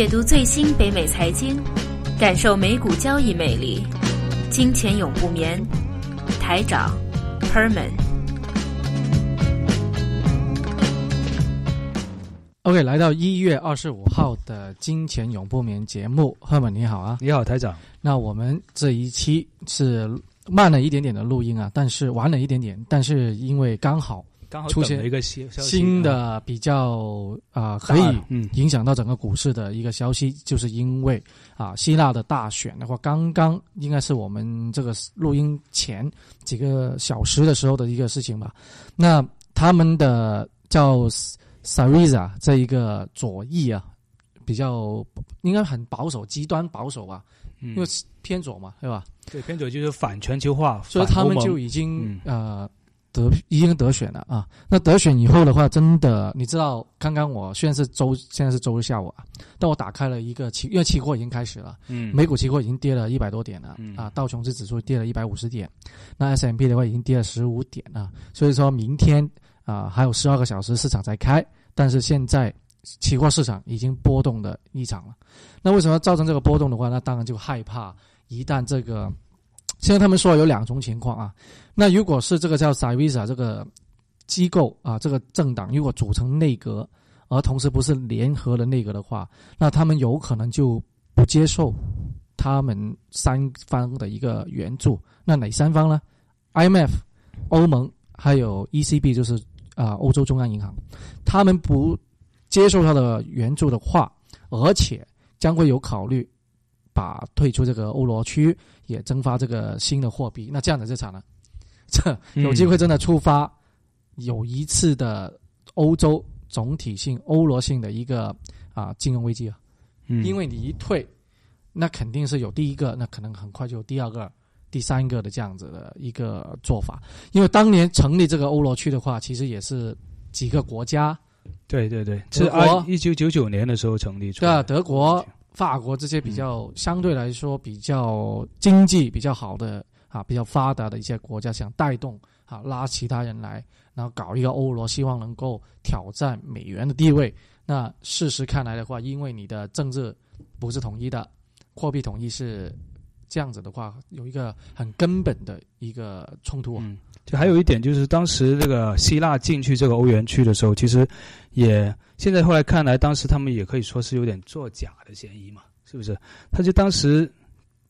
解读最新北美财经，感受美股交易魅力。金钱永不眠，台长 Herman。OK，来到一月二十五号的金钱永不眠节目，Herman 你好啊，你好台长。那我们这一期是慢了一点点的录音啊，但是晚了一点点，但是因为刚好。刚好出现一个新新的比较啊，可以影响到整个股市的一个消息，就是因为啊，希腊的大选的话，刚刚应该是我们这个录音前几个小时的时候的一个事情吧。那他们的叫 Sariza 这一个左翼啊，比较应该很保守，极端保守吧，因为偏左嘛，对吧？对，偏左就是反全球化，所以他们就已经呃。得已经得选了啊！那得选以后的话，真的你知道，刚刚我虽然是周，现在是周日下午啊，但我打开了一个期，因为期货已经开始了，嗯，美股期货已经跌了一百多点了，啊，道琼斯指数跌了一百五十点，那 S M P 的话已经跌了十五点啊，所以说明天啊还有十二个小时市场才开，但是现在期货市场已经波动的异常了。那为什么造成这个波动的话，那当然就害怕一旦这个。现在他们说有两种情况啊，那如果是这个叫 Syriza 这个机构啊，这个政党如果组成内阁，而同时不是联合的内阁的话，那他们有可能就不接受他们三方的一个援助。那哪三方呢？IMF、欧盟还有 ECB，就是啊欧洲中央银行，他们不接受他的援助的话，而且将会有考虑。把退出这个欧罗区，也增发这个新的货币，那这样的这场呢，这有机会真的触发有一次的欧洲总体性、欧罗性的一个啊金融危机啊。嗯，因为你一退，那肯定是有第一个，那可能很快就有第二个、第三个的这样子的一个做法。因为当年成立这个欧罗区的话，其实也是几个国家。对对对，是一九九九年的时候成立。对啊，德国。法国这些比较相对来说比较经济比较好的啊，比较发达的一些国家，想带动啊拉其他人来，然后搞一个欧罗，希望能够挑战美元的地位。那事实看来的话，因为你的政治不是统一的，货币统一是这样子的话，有一个很根本的一个冲突。嗯，就还有一点就是，当时这个希腊进去这个欧元区的时候，其实也。现在后来看来，当时他们也可以说是有点作假的嫌疑嘛，是不是？他就当时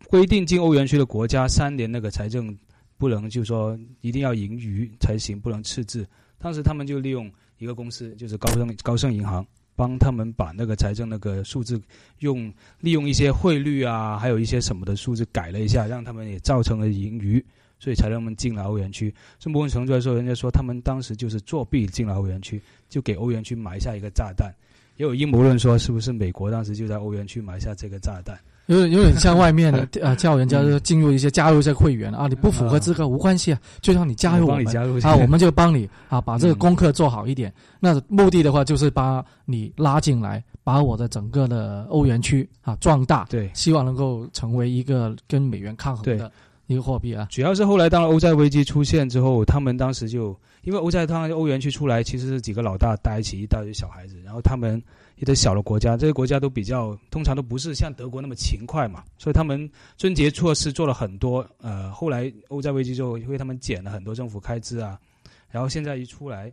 规定进欧元区的国家三年那个财政不能，就说一定要盈余才行，不能赤字。当时他们就利用一个公司，就是高盛高盛银行，帮他们把那个财政那个数字用利用一些汇率啊，还有一些什么的数字改了一下，让他们也造成了盈余。所以才让他们进了欧元区。从某种程度来说，人家说他们当时就是作弊进了欧元区，就给欧元区埋下一个炸弹。也有阴谋论说，是不是美国当时就在欧元区埋下这个炸弹？有点有点像外面的啊，叫人家进入一些加入一些会员啊，你不符合资格无关系啊，就让你加入我们啊，我们就帮你啊，把这个功课做好一点。那目的的话，就是把你拉进来，把我的整个的欧元区啊壮大，对，希望能够成为一个跟美元抗衡的。一个货币啊，主要是后来当欧债危机出现之后，他们当时就因为欧债，当欧元区出来，其实是几个老大带一起一大堆小孩子，然后他们一些小的国家，这些国家都比较通常都不是像德国那么勤快嘛，所以他们春节措施做了很多。呃，后来欧债危机之后，为他们减了很多政府开支啊，然后现在一出来，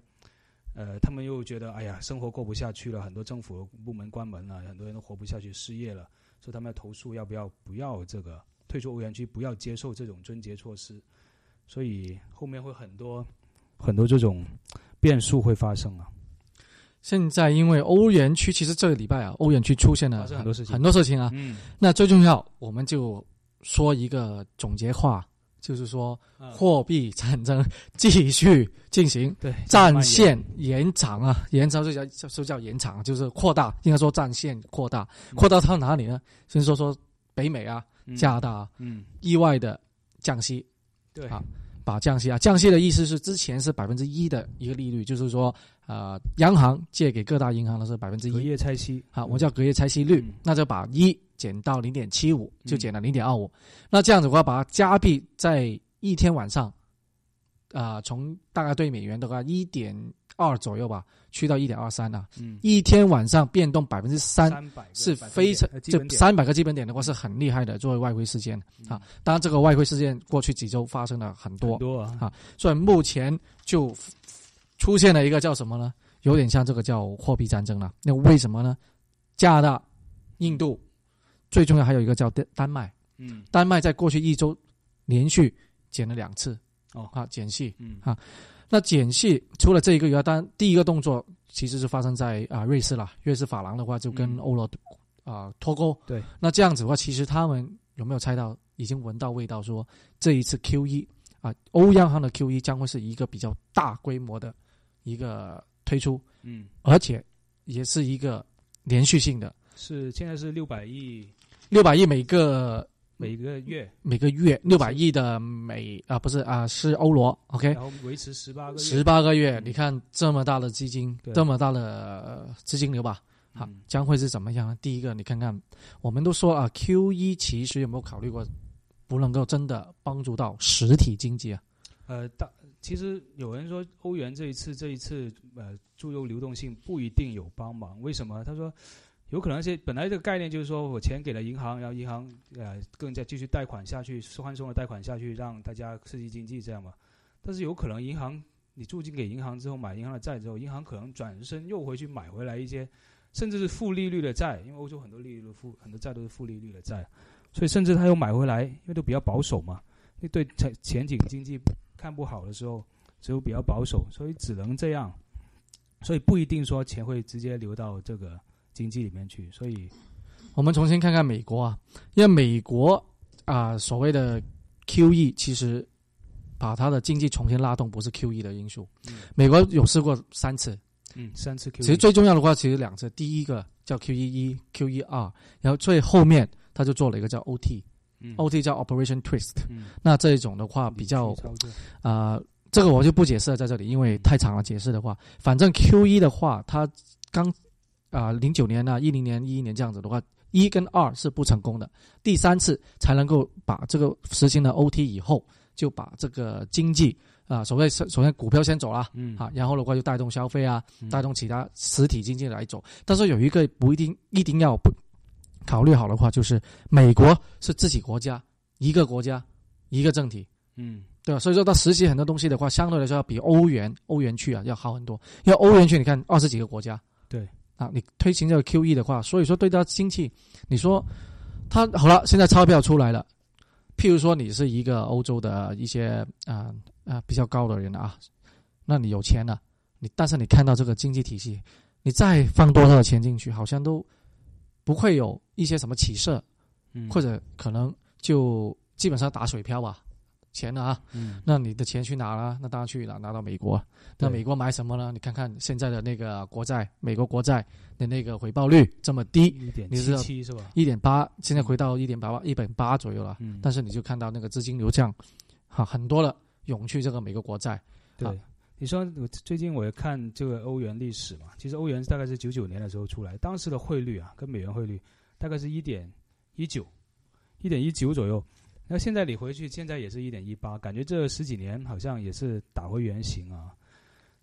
呃，他们又觉得哎呀，生活过不下去了，很多政府部门关门了，很多人都活不下去，失业了，所以他们要投诉要不要不要这个。退出欧元区，不要接受这种终结措施，所以后面会很多很多这种变数会发生啊。现在因为欧元区，其实这个礼拜啊，欧元区出现了很多事情，很多事情啊。嗯，那最重要，我们就说一个总结话，就是说货币战争继续进行，对，战线延长啊，延长就叫就叫延长，就是扩大，应该说战线扩大，扩大到哪里呢？先说说北美啊。加拿大啊，嗯，意外的降息，对。啊，把降息啊，降息的意思是之前是百分之一的一个利率，就是说，呃，央行借给各大银行的是百分之一，隔夜拆息，啊，我叫隔夜拆息率，那就把一减到零点七五，就减了零点二五，那这样子的话，把它加币在一天晚上，啊，从大概对美元的话一点二左右吧，去到一点二三了。嗯，一天晚上变动百分之三，是非常这三百个基本点的话是很厉害的，作为外汇事件啊。当然，这个外汇事件过去几周发生了很多多啊，所以目前就出现了一个叫什么呢？有点像这个叫货币战争了。那为什么呢？加拿大、印度，最重要还有一个叫丹丹麦。嗯，丹麦在过去一周连续减了两次。哦，啊，减息。嗯，啊，那减息除了这一个以外，当然第一个动作其实是发生在啊瑞士了。瑞士法郎的话就跟欧罗啊脱钩。对，那这样子的话，其实他们有没有猜到？已经闻到味道，说这一次 Q 一啊，欧央行的 Q 一将会是一个比较大规模的一个推出。嗯，而且也是一个连续性的。是现在是六百亿，六百亿每个。每个月每个月六百亿的美啊不是啊是欧罗，OK，然后维持十八个十八个月，你看这么大的基金，这么大的资金流吧，好将会是怎么样？第一个，你看看，我们都说啊，Q 一其实有没有考虑过不能够真的帮助到实体经济啊？呃，大其实有人说欧元这一次这一次呃注入流动性不一定有帮忙，为什么？他说。有可能是本来这个概念就是说我钱给了银行，然后银行呃更加继续贷款下去，宽松的贷款下去，让大家刺激经济这样嘛。但是有可能银行你注进给银行之后买银行的债之后，银行可能转身又回去买回来一些，甚至是负利率的债，因为欧洲很多利率的负很多债都是负利率的债，所以甚至他又买回来，因为都比较保守嘛。那对前前景经济看不好的时候，只有比较保守，所以只能这样，所以不一定说钱会直接流到这个。经济里面去，所以我们重新看看美国啊，因为美国啊所谓的 Q E 其实把它的经济重新拉动不是 Q E 的因素。美国有试过三次，嗯，三次 Q。其实最重要的话其实两次，第一个叫 Q E 一、Q E 二，然后最后面他就做了一个叫 O T，O T 叫 Operation Twist。那这一种的话比较啊，这个我就不解释了，在这里因为太长了，解释的话，反正 Q E 的话，它刚。啊，零九年呢，一零年、一一年这样子的话，一跟二是不成功的，第三次才能够把这个实行了 OT 以后，就把这个经济啊，所谓首先股票先走了，嗯，啊，然后的话就带动消费啊，带动其他实体经济来走。但是有一个不一定一定要不考虑好的话，就是美国是自己国家一个国家一个政体，嗯，对吧？所以说它实习很多东西的话，相对来说要比欧元欧元区啊要好很多，因为欧元区你看二十几个国家，对。啊，你推行这个 QE 的话，所以说对他经济，你说他好了，现在钞票出来了。譬如说你是一个欧洲的一些啊啊比较高的人啊，那你有钱了，你但是你看到这个经济体系，你再放多少的钱进去，好像都不会有一些什么起色，或者可能就基本上打水漂吧。钱了啊，嗯，那你的钱去哪了？那当然去哪？拿到美国。那美国买什么呢？你看看现在的那个国债，美国国债的那个回报率这么低，一点七七是吧？一点八，现在回到一点八八，一点八左右了。嗯，但是你就看到那个资金流向，哈，很多了涌去这个美国国债。对，你说我最近我也看这个欧元历史嘛，其实欧元大概是九九年的时候出来，当时的汇率啊，跟美元汇率大概是一点一九，一点一九左右。那现在你回去，现在也是一点一八，感觉这十几年好像也是打回原形啊。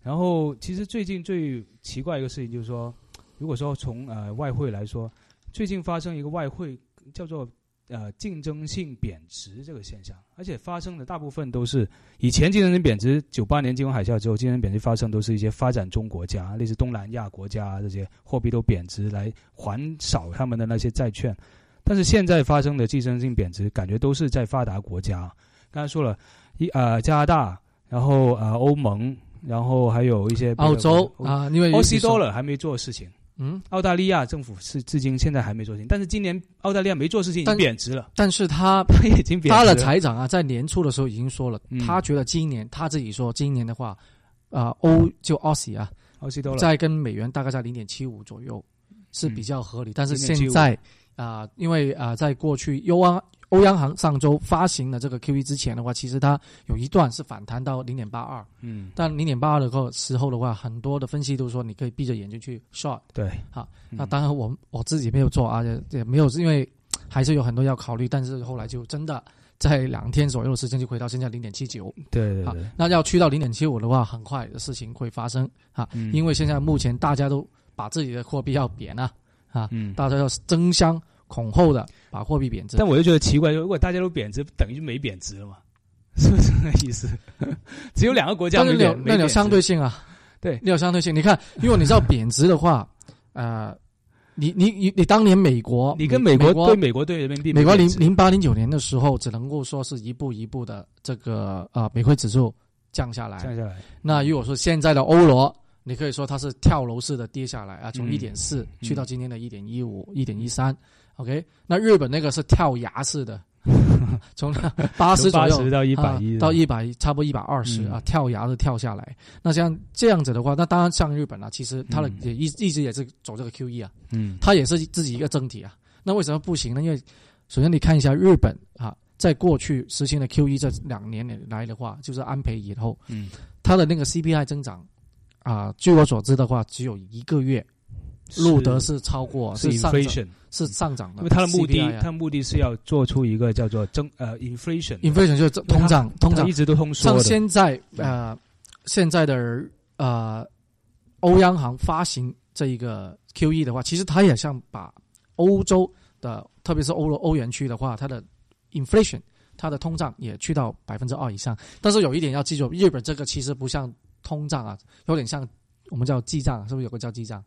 然后，其实最近最奇怪一个事情就是说，如果说从呃外汇来说，最近发生一个外汇叫做呃竞争性贬值这个现象，而且发生的大部分都是以前竞争性贬值，九八年金融海啸之后，竞争贬值发生都是一些发展中国家，类似东南亚国家这些货币都贬值来还少他们的那些债券。但是现在发生的寄生性贬值，感觉都是在发达国家。刚才说了，一呃加拿大，然后呃欧盟，然后还有一些澳洲啊，因为欧西多了还没做事情。嗯，澳大利亚政府是至今现在还没做事情，但是今年澳大利亚没做事情已经贬值了。但是 他已经他的财长啊，在年初的时候已经说了，他觉得今年他自己说今年的话，啊欧就澳西啊，澳西多了在跟美元大概在零点七五左右是比较合理，但是现在。啊，因为啊，在过去欧央欧央行上周发行了这个 QE 之前的话，其实它有一段是反弹到零点八二，嗯，但零点八二的个时候的话，很多的分析都说你可以闭着眼睛去 short，对，啊，那当然我我自己没有做啊，也也没有，因为还是有很多要考虑，但是后来就真的在两天左右的时间就回到现在零点七九。对对对。那要去到零点七五的话，很快的事情会发生啊，因为现在目前大家都把自己的货币要贬啊，啊，嗯大家要争相恐后的把货币贬值。但我就觉得奇怪，如果大家都贬值，等于就没贬值了嘛？是不是这个意思？只有两个国家没贬，那有相对性啊。对，你有相对性。你看，如果你知道贬值的话，呃。你你你你当年美国，你跟美国对美国对人民币，美国零零八零九年的时候，只能够说是一步一步的这个呃美汇指数降下来，降下来。那如果说现在的欧罗，你可以说它是跳楼式的跌下来啊，从一点四去到今天的一点一五、一点一三。OK，那日本那个是跳崖式的。从八十左右到一百一，到一百差不多一百二十啊，跳崖的跳下来。那像这样子的话，那当然像日本啊，其实它的也一一直也是走这个 Q E 啊，嗯，它也是自己一个整体啊。那为什么不行呢？因为首先你看一下日本啊，在过去实行的 Q E 这两年来的话，就是安倍以后，嗯，它的那个 C P I 增长啊，据我所知的话，只有一个月。录得是超过是上涨，是上涨的，因为它的目的，它的目的是要做出一个叫做增呃 inflation，inflation 就是通胀，通胀。一直都通缩像现在呃现在的呃欧央行发行这一个 QE 的话，其实它也像把欧洲的，特别是欧罗欧元区的话，它的 inflation，它的通胀也去到百分之二以上。但是有一点要记住，日本这个其实不像通胀啊，有点像我们叫记账，是不是有个叫记账？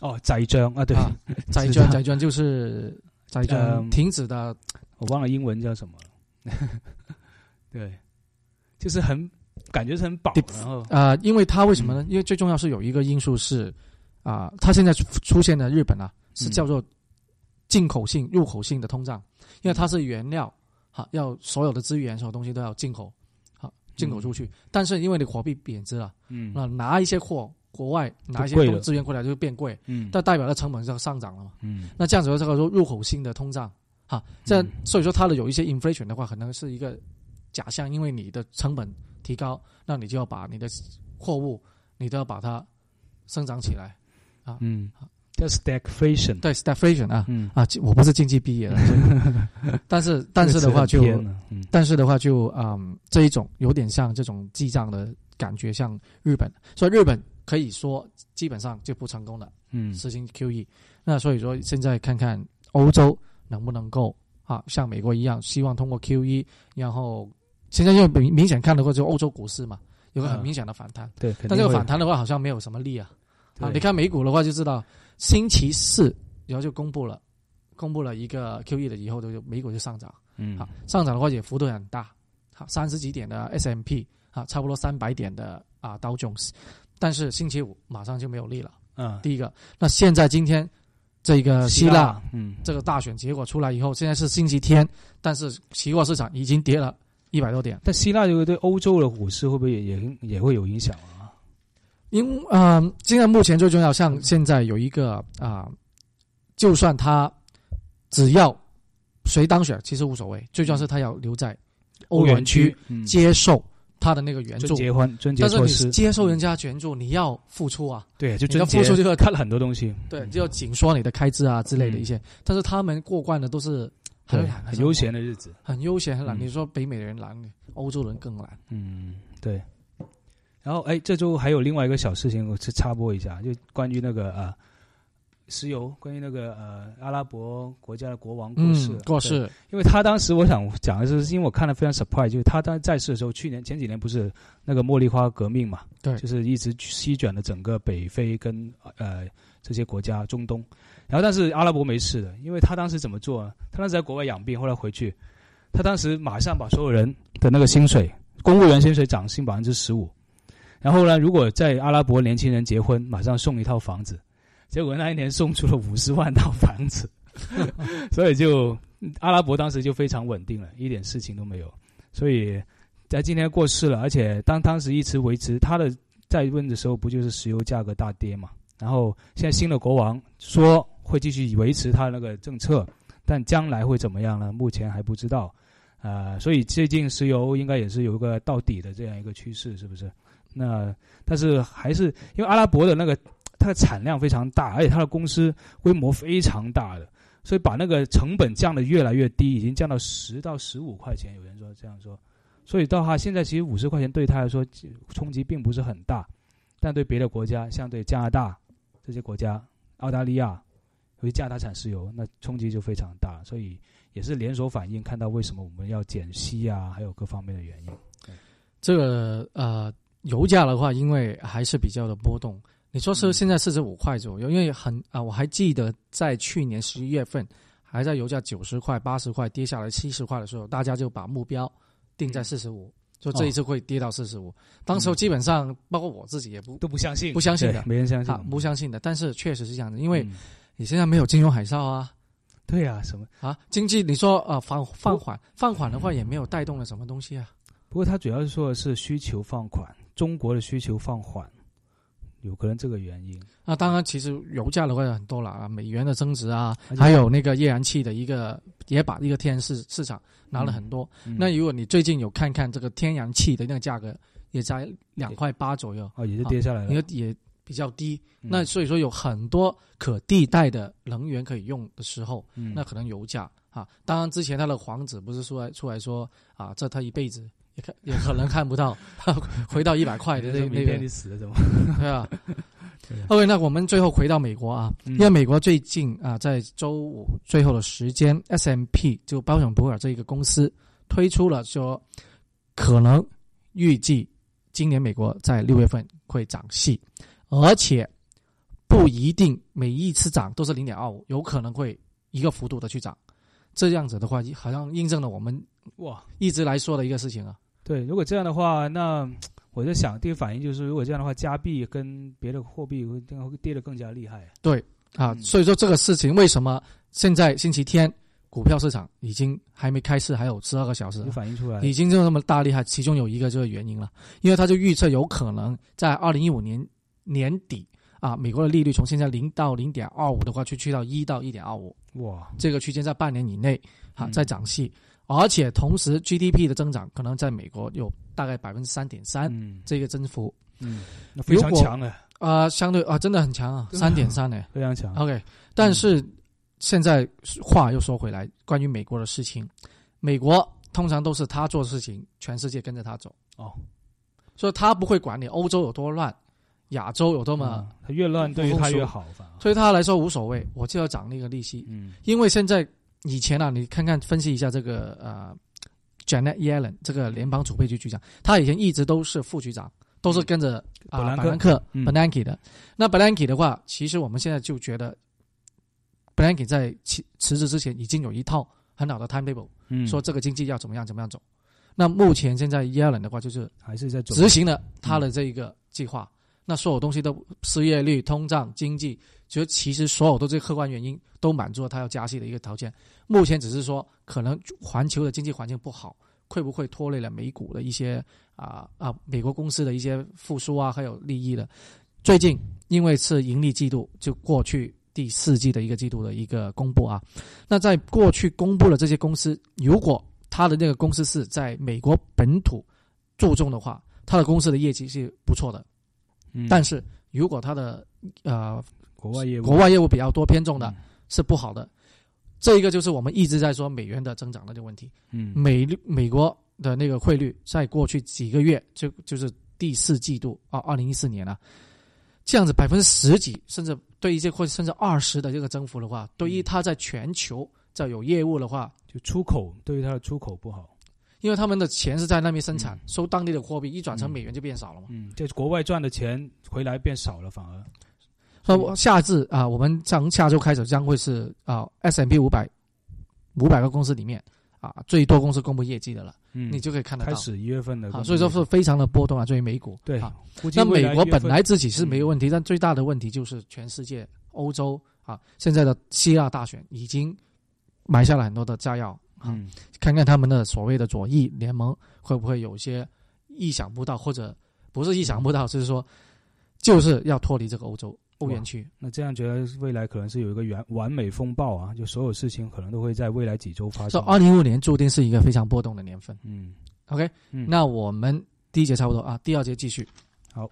哦，债券啊，对，债券，债券就是债券停止的，我忘了英文叫什么。了。对，就是很感觉是很饱，然后。啊，因为它为什么呢？因为最重要是有一个因素是啊，它现在出现的日本啊，是叫做进口性、入口性的通胀，因为它是原料哈，要所有的资源、所有东西都要进口，好进口出去，但是因为你货币贬值了，嗯，那拿一些货。国外拿一些资源过来就变贵，嗯，但代表的成本就上涨了嘛，嗯，那这样子的这个说入口性的通胀，哈，这所以说它的有一些 inflation 的话，可能是一个假象，因为你的成本提高，那你就要把你的货物，你都要把它生长起来，啊，嗯，叫 stagflation，对 stagflation 啊，嗯啊，我不是经济毕业的，但是但是的话就，但是的话就嗯这一种有点像这种记账的感觉，像日本，所以日本。可以说基本上就不成功了。嗯，实行 QE，那所以说现在看看欧洲能不能够啊，像美国一样，希望通过 QE，然后现在就明明显看的话，就欧洲股市嘛，有个很明显的反弹。对，但这个反弹的话好像没有什么力啊。啊，你看美股的话就知道，星期四然后就公布了，公布了一个 QE 的以后，就美股就上涨。嗯，好，上涨的话也幅度很大，好，三十几点的 S M P，啊，差不多三百点的啊道琼斯。但是星期五马上就没有力了。嗯，第一个，那现在今天这个希腊，嗯，这个大选结果出来以后，现在是星期天，但是期货市场已经跌了一百多点。但希腊这个对欧洲的股市会不会也也也会有影响啊？因嗯，现在目前最重要，像现在有一个啊，就算他只要谁当选，其实无所谓，最重要是他要留在欧元区接受。他的那个援助，结婚，但是你接受人家援助，你要付出啊。对，就你要付出，就要看了很多东西。对，就要紧缩你的开支啊之类的一些。但是他们过惯的都是很很悠闲的日子，很悠闲很懒。你说北美人懒，欧洲人更懒。嗯，对。然后，哎，这周还有另外一个小事情，我去插播一下，就关于那个啊。石油关于那个呃阿拉伯国家的国王过世过世，因为他当时我想讲的是，因为我看了非常 surprise，就是他当在世的时候，去年前几年不是那个茉莉花革命嘛，对，就是一直席卷了整个北非跟呃这些国家中东，然后但是阿拉伯没事的，因为他当时怎么做？他当时在国外养病，后来回去，他当时马上把所有人的那个薪水，公务员薪水涨薪百分之十五，然后呢，如果在阿拉伯年轻人结婚，马上送一套房子。结果那一年送出了五十万套房子，所以就阿拉伯当时就非常稳定了，一点事情都没有。所以在今天过世了，而且当当时一直维持他的在问的时候，不就是石油价格大跌嘛？然后现在新的国王说会继续维持他那个政策，但将来会怎么样呢？目前还不知道。呃，所以最近石油应该也是有一个到底的这样一个趋势，是不是？那但是还是因为阿拉伯的那个。它的产量非常大，而且它的公司规模非常大的，所以把那个成本降得越来越低，已经降到十到十五块钱。有人说这样说，所以到他现在其实五十块钱对他来说冲击并不是很大，但对别的国家，像对加拿大这些国家、澳大利亚，尤其加拿大产石油，那冲击就非常大。所以也是连锁反应，看到为什么我们要减息啊，还有各方面的原因。这个呃，油价的话，因为还是比较的波动。你说是现在四十五块左右，因为很啊，我还记得在去年十一月份，还在油价九十块、八十块跌下来七十块的时候，大家就把目标定在四十五，说这一次会跌到四十五。当时基本上，包括我自己也不都不相信，不相信的，没人相信，不相信的。但是确实是这样的，因为你现在没有金融海啸啊，对啊，什么啊？经济你说啊放放缓，放缓的话也没有带动了什么东西啊。不过它主要是说的是需求放缓，中国的需求放缓。有可能这个原因。那当然，其实油价的话很多了啊，美元的增值啊，还有那个页岩气的一个，也把一个天然市市场拿了很多。那如果你最近有看看这个天然气的那个价格，也在两块八左右啊，也是跌下来了，也也比较低。那所以说有很多可替代的能源可以用的时候，那可能油价啊，当然之前他的皇子不是出来出来说啊，这他一辈子。也看也可能看不到，回到一百块的那那个，对啊。OK，那我们最后回到美国啊，因为美国最近啊，在周五最后的时间，S M P 就包永普尔这一个公司推出了说，可能预计今年美国在六月份会涨息，而且不一定每一次涨都是零点二五，有可能会一个幅度的去涨。这样子的话，好像印证了我们哇一直来说的一个事情啊。对，如果这样的话，那我在想，第一反应就是，如果这样的话，加币跟别的货币会会跌得更加厉害。对啊，所以说这个事情为什么现在星期天股票市场已经还没开市，还有十二个小时，反映出来，已经就那么大厉害。其中有一个就是原因了，因为他就预测有可能在二零一五年年底啊，美国的利率从现在零到零点二五的话，去去到一到一点二五，哇，这个区间在半年以内啊在涨息。而且同时，GDP 的增长可能在美国有大概百分之三点三，这个增幅，嗯，非常强的啊，相对啊，真的很强啊，三点三呢，非常强。OK，但是现在话又说回来，关于美国的事情，美国通常都是他做事情，全世界跟着他走。哦，所以他不会管你欧洲有多乱，亚洲有多么，他越乱对于他越好，对他来说无所谓，我就要涨那个利息，嗯，因为现在。以前啊，你看看分析一下这个呃，Janet Yellen 这个联邦储备局局长，他以前一直都是副局长，都是跟着啊伯兰克 Bernanke 的。那 Bernanke 的话，其实我们现在就觉得，Bernanke 在辞辞职之前已经有一套很好的 timetable，说这个经济要怎么样怎么样走。那目前现在 Yellen 的话，就是还是在执行了他的这一个计划。那所有东西都失业率、通胀、经济，就其实所有的这些客观原因都满足了他要加息的一个条件。目前只是说，可能环球的经济环境不好，会不会拖累了美股的一些啊啊美国公司的一些复苏啊，还有利益的。最近因为是盈利季度，就过去第四季的一个季度的一个公布啊。那在过去公布了这些公司，如果他的那个公司是在美国本土注重的话，他的公司的业绩是不错的。但是如果他的呃国外业务国外业务比较多偏重的，是不好的。这一个就是我们一直在说美元的增长的这个问题。嗯，美美国的那个汇率在过去几个月就就是第四季度啊，二零一四年啊，这样子百分之十几，甚至对一些或者甚至二十的这个增幅的话，对于它在全球在有业务的话，就出口对于它的出口不好。因为他们的钱是在那边生产，收当地的货币，一转成美元就变少了嘛。嗯，就是国外赚的钱回来变少了，反而。说下次啊，我们从下周开始将会是啊 S M P 五百五百个公司里面啊最多公司公布业绩的了。嗯，你就可以看得到。开始一月份的。啊，所以说是非常的波动啊，作为美股。对。那美国本来自己是没有问题，但最大的问题就是全世界欧洲啊，现在的希腊大选已经埋下了很多的炸药。嗯，看看他们的所谓的左翼联盟会不会有些意想不到，或者不是意想不到，就是说就是要脱离这个欧洲欧元区。那这样觉得未来可能是有一个完完美风暴啊，就所有事情可能都会在未来几周发生。说二零一五年注定是一个非常波动的年份。嗯，OK，那我们第一节差不多啊，第二节继续。好。